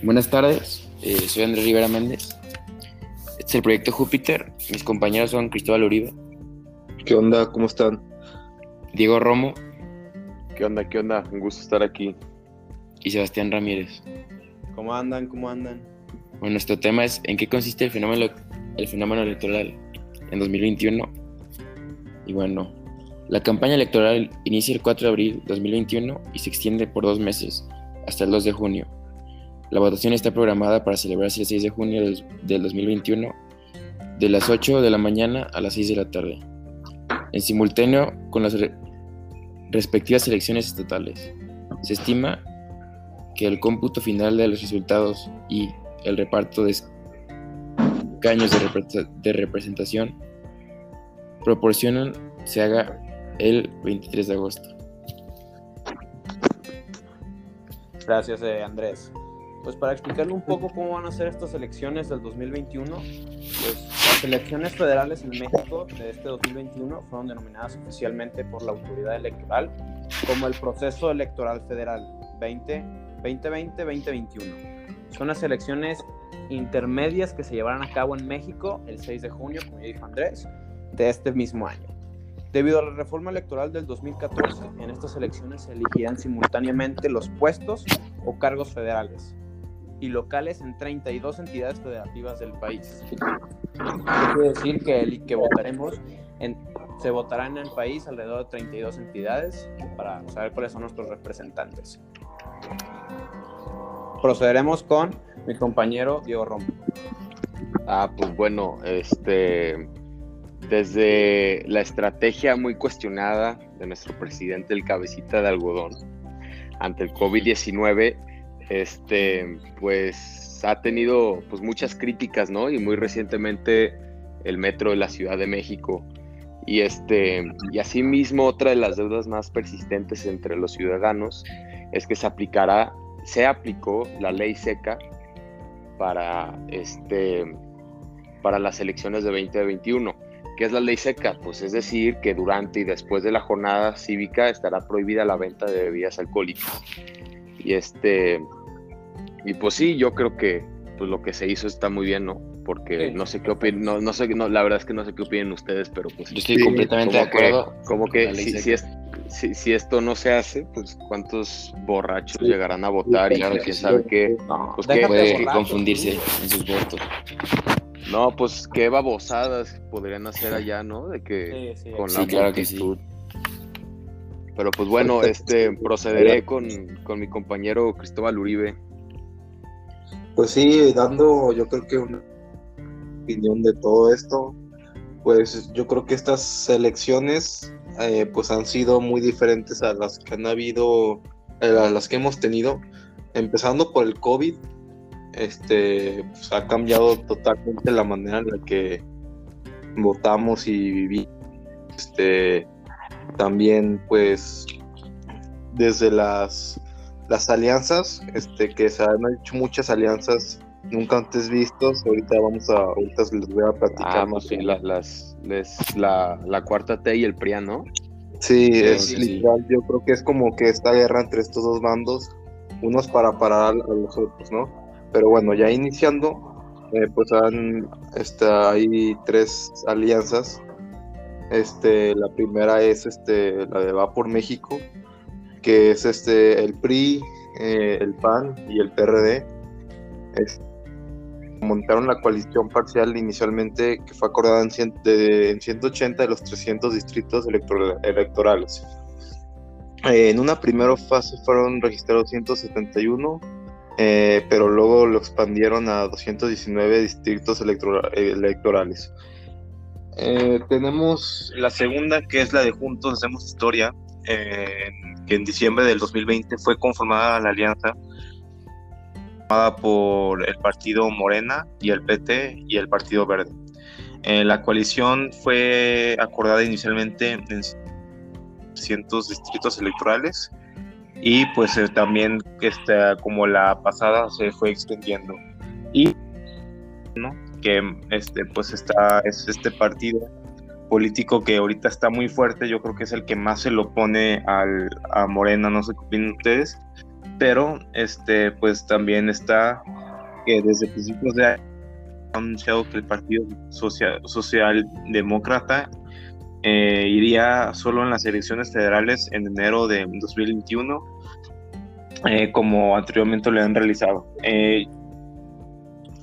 Buenas tardes, eh, soy Andrés Rivera Méndez. Este es el proyecto Júpiter. Mis compañeros son Cristóbal Uribe, ¿Qué onda? ¿Cómo están? Diego Romo ¿Qué onda? ¿Qué onda? Un gusto estar aquí. y Sebastián Ramírez. ¿Cómo andan? ¿Cómo andan? Bueno, nuestro tema es ¿en qué consiste el fenómeno, el fenómeno electoral en 2021? Y bueno, la campaña electoral inicia el 4 de abril de 2021 y se extiende por dos meses hasta el 2 de junio. La votación está programada para celebrarse el 6 de junio del del 2021 de las 8 de la mañana a las 6 de la tarde, en simultáneo con las re- respectivas elecciones estatales. Se estima que el cómputo final de los resultados y el reparto de escaños de representación proporcionan se haga el 23 de agosto. Gracias, eh, Andrés. Pues para explicarle un poco cómo van a ser estas elecciones del 2021, pues las elecciones federales en México de este 2021 fueron denominadas oficialmente por la autoridad electoral como el proceso electoral federal 20 2020-2021. Son las elecciones intermedias que se llevarán a cabo en México el 6 de junio, como ya dijo Andrés, de este mismo año. Debido a la reforma electoral del 2014, en estas elecciones se elegirán simultáneamente los puestos o cargos federales y locales en 32 entidades federativas del país. Quiere decir que el que votaremos en- se votará en el país alrededor de 32 entidades para saber cuáles son nuestros representantes. Procederemos con mi compañero Diego Romo. Ah, pues bueno, este, desde la estrategia muy cuestionada de nuestro presidente, el cabecita de algodón, ante el COVID-19, este, pues ha tenido pues muchas críticas, ¿no? Y muy recientemente el metro de la Ciudad de México. Y este, y asimismo otra de las deudas más persistentes entre los ciudadanos es que se aplicará, se aplicó la ley seca para este para las elecciones de 2021. ¿Qué es la ley seca? Pues es decir, que durante y después de la jornada cívica estará prohibida la venta de bebidas alcohólicas. Y este y pues sí, yo creo que pues lo que se hizo está muy bien, ¿no? Porque Sí. no sé qué opinan, no, no sé, no, la verdad es que no sé qué opinen ustedes, pero pues Yo estoy Sí, completamente de como que, acuerdo. como que si, si, es- si- si esto no se hace, pues cuántos borrachos llegarán a votar y claro que quién sí. sabe qué. No, Pues que- puede borracho, confundirse sí. en sus votos. No, pues qué babosadas podrían hacer allá, ¿no? De que Sí, sí, con Sí, la claro que sí. multitud. Pero pues bueno, este procederé con, con mi compañero Cristóbal Uribe. Pues sí, dando yo creo que una opinión de todo esto, pues yo creo que estas elecciones eh, pues han sido muy diferentes a las que han habido, eh, a las que hemos tenido, empezando por el COVID, este, pues, ha cambiado totalmente la manera en la que votamos y vivimos, este, también pues desde las las alianzas, este, que se han hecho muchas alianzas nunca antes vistos. Ahorita vamos a, ahorita les voy a platicar Ah, más. pues sí, la- las, les- la, la cuarta T y el PRIAN, ¿no? Sí, es sí, literal. Yo creo que es como que esta guerra entre estos dos bandos, unos para parar a los otros, ¿no? Pero bueno, ya iniciando, eh, pues han, este, hay tres alianzas. Este, la primera es este, la de Va por México, que es este, el PRI, eh, el PAN y el PRD. Montaron la coalición parcial inicialmente que fue acordada en, cien- de- en 180 de los 300 distritos electorales. Eh, en una primera fase fueron registrados 171, eh, pero luego lo expandieron a 219 distritos electora- electorales. Tenemos la segunda, que es la de Juntos Hacemos Historia, eh, que en diciembre del 2020 fue conformada la alianza formada por el partido Morena y el PT y el Partido Verde. Eh, la coalición fue acordada inicialmente en cientos distritos electorales y pues eh, también este, como la pasada se fue extendiendo y ¿no? que este pues está es este partido político que ahorita está muy fuerte yo creo que es el que más se lo pone al, a Morena no sé qué opinan ustedes pero este, pues también está que desde principios de año ha anunciado que el Partido Social, Socialdemócrata eh, iría solo en las elecciones federales en enero de 2021, eh, como anteriormente lo han realizado. Eh,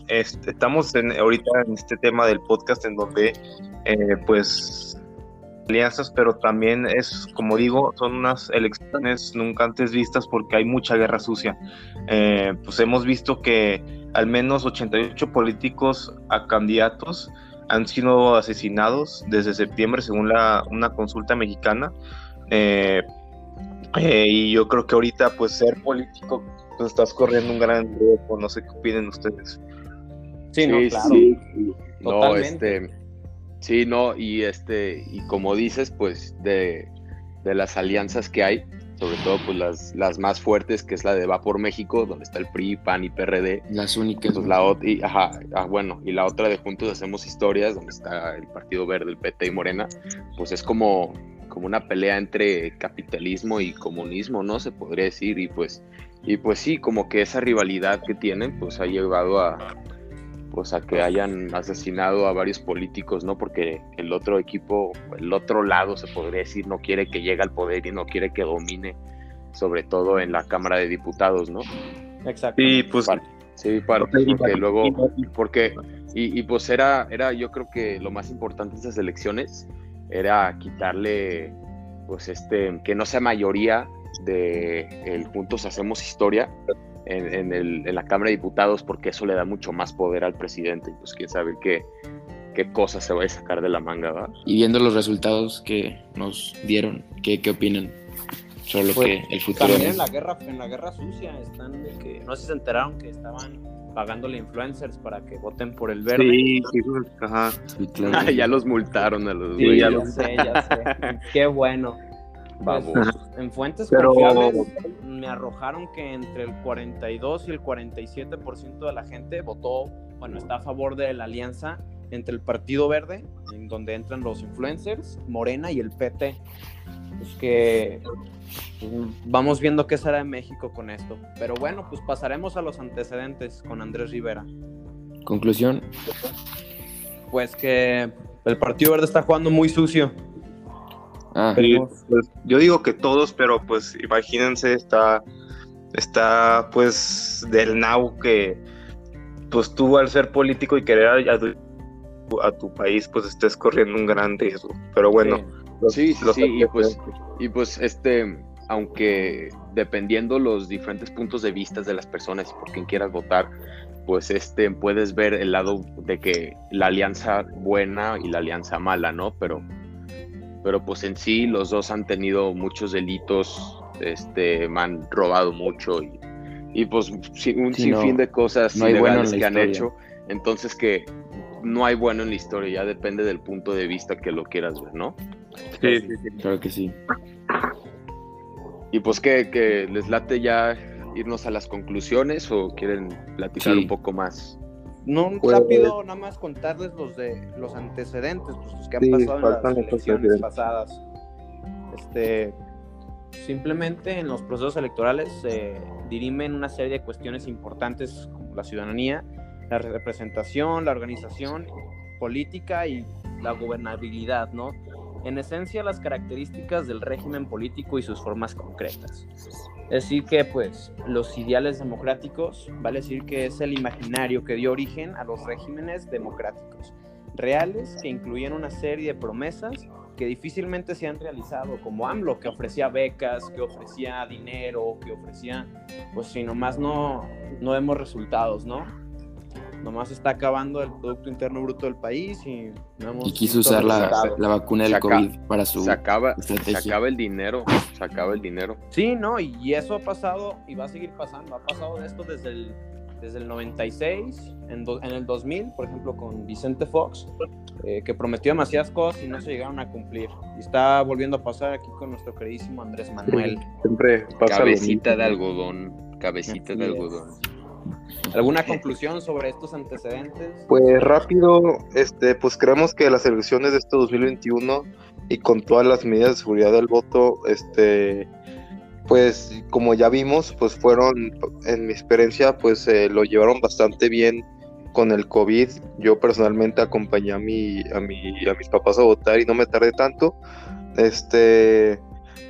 estamos en, ahorita en este tema del podcast en donde, pues, alianzas, pero también es, como digo, son unas elecciones nunca antes vistas porque hay mucha guerra sucia. pues hemos visto que al menos 88 políticos a candidatos han sido asesinados desde septiembre según la, una consulta mexicana. Eh, eh, y yo creo que ahorita pues ser político pues estás corriendo un gran riesgo, no sé qué opinen ustedes. Sí, no, claro. Sí. No, este, sí, no, y este, y como dices, pues de, de las alianzas que hay, sobre todo pues las, las más fuertes, que es la de Va por México, donde está el PRI, PAN y PRD. Las únicas. Pues, la y, ajá, ah, bueno, y la otra de Juntos Hacemos Historias, donde está el Partido Verde, el PT y Morena, pues es como, como una pelea entre capitalismo y comunismo, ¿no? Se podría decir, y pues, y pues sí, como que esa rivalidad que tienen, pues ha llevado a, pues a que hayan asesinado a varios políticos, ¿no? Porque el otro equipo, el otro lado, se podría decir, no quiere que llegue al poder y no quiere que domine, sobre todo en la Cámara de Diputados, ¿no? Exacto. Y pues... sí, para, porque luego, porque, y, y, pues era, era, yo creo que lo más importante de esas elecciones era quitarle, pues este, que no sea mayoría de el Juntos Hacemos Historia, en, el, en, la Cámara de Diputados porque eso le da mucho más poder al presidente y pues quién sabe qué, qué cosas se va a sacar de la manga, ¿verdad? Y viendo los resultados que nos dieron, ¿qué, qué opinan? Sobre lo pues, que el futuro también en la guerra en la guerra sucia están de que no sé si se enteraron que estaban pagándole influencers para que voten por el verde. Sí, sí, ajá. ya los multaron a los sí, ya, sé, ya sé. Qué bueno. Pues, en fuentes confiables me arrojaron que entre el 42 y el 47% de la gente votó, bueno, está a favor de la alianza entre el Partido Verde, en donde entran los influencers, Morena y el PT. Es que pues, vamos viendo qué será en México con esto. Pero bueno, pues pasaremos a los antecedentes con Andrés Rivera. Conclusión. Pues que el Partido Verde está jugando muy sucio. Ah. Pues, yo digo que todos, pero pues imagínense, está, está pues del now que pues tú al ser político y querer a, tu, país pues estés corriendo un gran riesgo. Pero bueno. Sí, sí, sí, y pues, y pues este, aunque dependiendo los diferentes puntos de vista de las personas y por quien quieras votar, pues este puedes ver el lado de que la alianza buena y la alianza mala, ¿no? Pero pero pues en sí los dos han tenido muchos delitos, este, me han robado mucho y, y pues un sinfín de cosas no que han hecho. Entonces que no hay bueno en la historia, ya depende del punto de vista que lo quieras ver, ¿no? Sí, sí, sí. claro que sí. Y pues que, que les late ya irnos a las conclusiones o quieren platicar un poco más. No, pues, rápido, nada más contarles los de los antecedentes, pues los que han pasado en las elecciones pasadas. Este, simplemente en los procesos electorales se dirimen una serie de cuestiones importantes como la ciudadanía, la representación, la organización política y la gobernabilidad, ¿no? En esencia, las características del régimen político y sus formas concretas. Es decir, que pues los ideales democráticos, vale decir que es el imaginario que dio origen a los regímenes democráticos, reales que incluían una serie de promesas que difícilmente se han realizado, como AMLO, que ofrecía becas, que ofrecía dinero, que ofrecía, pues si nomás no, no vemos resultados, ¿no? Nomás está acabando el Producto Interno Bruto del país y y quiso usar la, la, vacuna del COVID para su se acaba, Se acaba el dinero, se acaba el dinero. Sí, no, y eso ha pasado y va a seguir pasando. Ha pasado esto desde el, desde el 96, en, en el 2000, por ejemplo, con Vicente Fox, eh, que prometió demasiadas cosas y no se llegaron a cumplir. Y está volviendo a pasar aquí con nuestro queridísimo Andrés Manuel. Siempre Cabecita de algodón, cabecita de algodón. ¿Alguna conclusión sobre estos antecedentes? Pues rápido, este, pues creemos que las elecciones de este 2021 y con todas las medidas de seguridad del voto, este, pues como ya vimos, pues fueron, en mi experiencia, pues eh, lo llevaron bastante bien con el COVID. Yo personalmente acompañé a, mi, a, mi, a mis papás a votar y no me tardé tanto. Este,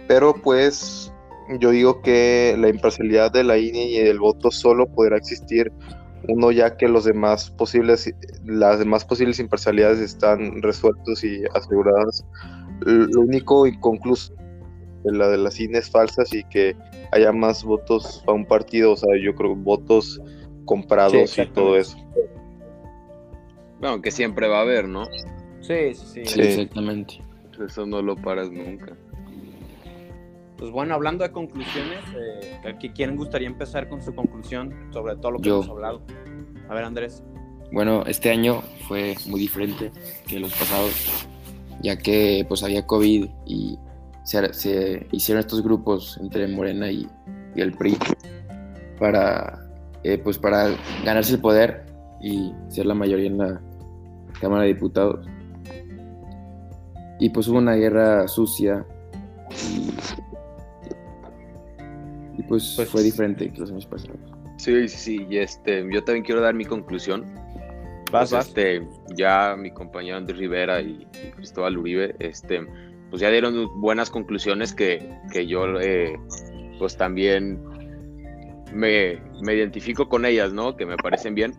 pero pues yo digo que la imparcialidad de la INE y el voto solo podrá existir uno ya que los demás posibles, las demás posibles imparcialidades están resueltos y aseguradas. Lo único inconcluso de la de las INE es falsas y que haya más votos a un partido, o sea, yo creo votos comprados y todo eso. Bueno, que siempre va a haber, ¿no? Sí, sí, sí. Sí, exactamente. Eso no lo paras nunca. Pues bueno, hablando de conclusiones, eh, ¿a quién gustaría empezar con su conclusión sobre todo lo que Yo. hemos hablado? A ver, Andrés. Bueno, este año fue muy diferente que los pasados, ya que pues había COVID y se, se hicieron estos grupos entre Morena y, y el PRI para, eh, pues para ganarse el poder y ser la mayoría en la Cámara de Diputados. Y pues hubo una guerra sucia y pues, Pues- fue diferente que los años pasados. Sí, sí, sí. Y este, yo también quiero dar mi conclusión. Vas, Pues, vas. este, ya mi compañero Andrés Rivera y, y Cristóbal Uribe, este, pues ya dieron buenas conclusiones que, que yo, eh, pues también me, me identifico con ellas, ¿no? Que me parecen bien,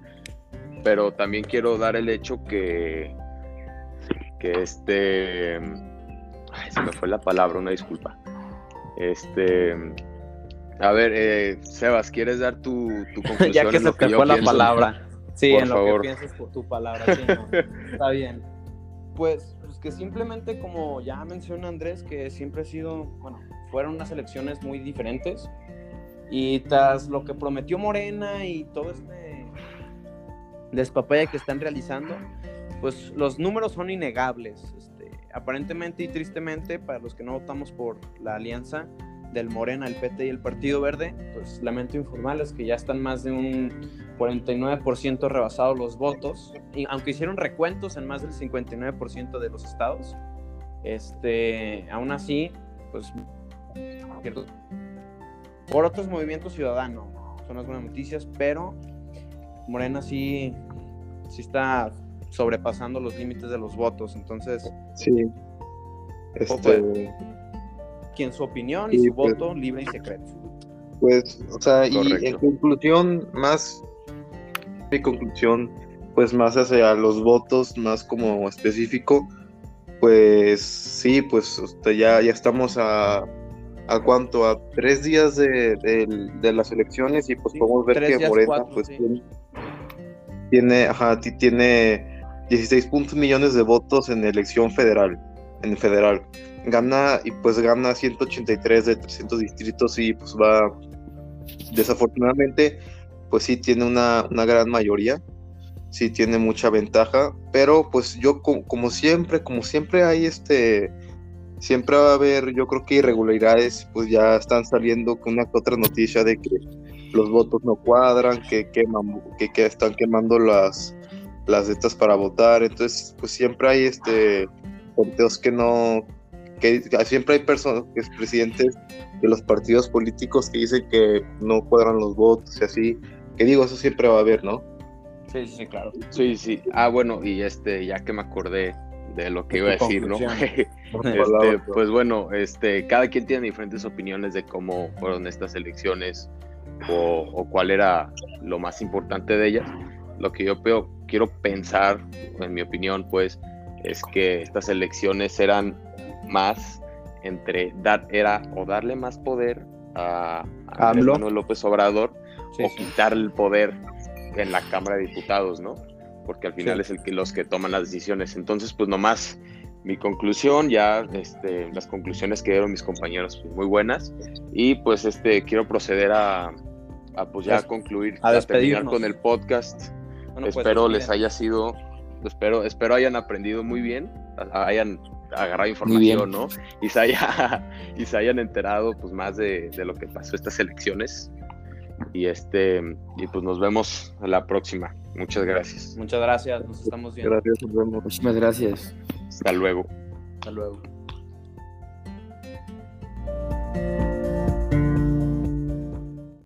pero también quiero dar el hecho que, que este, ay, se me fue la palabra, una disculpa. Este, a ver, eh, Sebas, ¿quieres dar tu, tu conclusión? ya que en se lo te yo fue la pienso? palabra. Sí, Por en lo favor. que pienses por tu palabra. sí, no, Está bien. Pues, pues que simplemente, como ya menciona Andrés, que siempre ha sido, bueno, fueron unas elecciones muy diferentes. Y tras lo que prometió Morena y todo este despapaya que están realizando, pues los números son innegables. Este, aparentemente y tristemente, para los que no votamos por la alianza del Morena, el PT y el Partido Verde, pues lamento informarles que ya están más de un 49% rebasados los votos, y aunque hicieron recuentos en más del 59% de los estados, este, aún así, pues por otros movimientos ciudadanos son algunas noticias, pero Morena sí, sí está sobrepasando los límites de los votos, entonces, Sí. Este, quien su opinión y su pues. voto libre y secreto. Pues, o sea, y en conclusión, más mi conclusión, pues más hacia los votos, más como específico, pues sí, pues sea, ya, ya estamos a, a cuánto, a tres días de, de- de las elecciones y pues Sí, podemos ver que días, Morena cuatro, pues sí. tiene, tiene, ajá, ti- tiene 16 puntos millones de votos en elección federal, en federal gana y pues gana 183 de 300 distritos y pues va desafortunadamente pues sí tiene una, una gran mayoría sí tiene mucha ventaja pero pues yo co- como siempre como siempre hay este siempre va a haber yo creo que irregularidades pues ya están saliendo con una que otra noticia de que los votos no cuadran que queman que, están quemando las las letras para votar entonces pues siempre hay este conteos que no que siempre hay personas, presidentes de los partidos políticos que dicen que no cuadran los votos y así, que digo, eso siempre va a haber, ¿no? Sí, sí, claro. Sí, sí. Ah, bueno, y este, ya que me acordé de lo que iba a decir, ¿no? Este, pues bueno, este, cada quien tiene diferentes opiniones de cómo fueron estas elecciones o, o cuál era lo más importante de ellas. Lo que yo peo- quiero pensar, en mi opinión, pues, es que estas elecciones eran más entre dar, era o darle más poder a, a. Manuel López Obrador Sí, o sí. quitar el poder en la Cámara de Diputados, ¿no? Porque al final Sí. es el que los que toman las decisiones. Entonces, pues nomás mi conclusión, ya este, las conclusiones que dieron mis compañeros pues, muy buenas y pues este quiero proceder a, a, pues ya concluir, a terminar con el podcast. Bueno, pues, espero les haya sido, espero, espero hayan aprendido muy bien, hayan agarrado información, ¿no? Y se, haya, y se hayan enterado pues más de, de lo que pasó estas elecciones. Y este, y pues nos vemos a la próxima. Muchas gracias. Muchas gracias, nos estamos viendo. Gracias, nos vemos. Muchísimas gracias. Hasta luego. Hasta luego.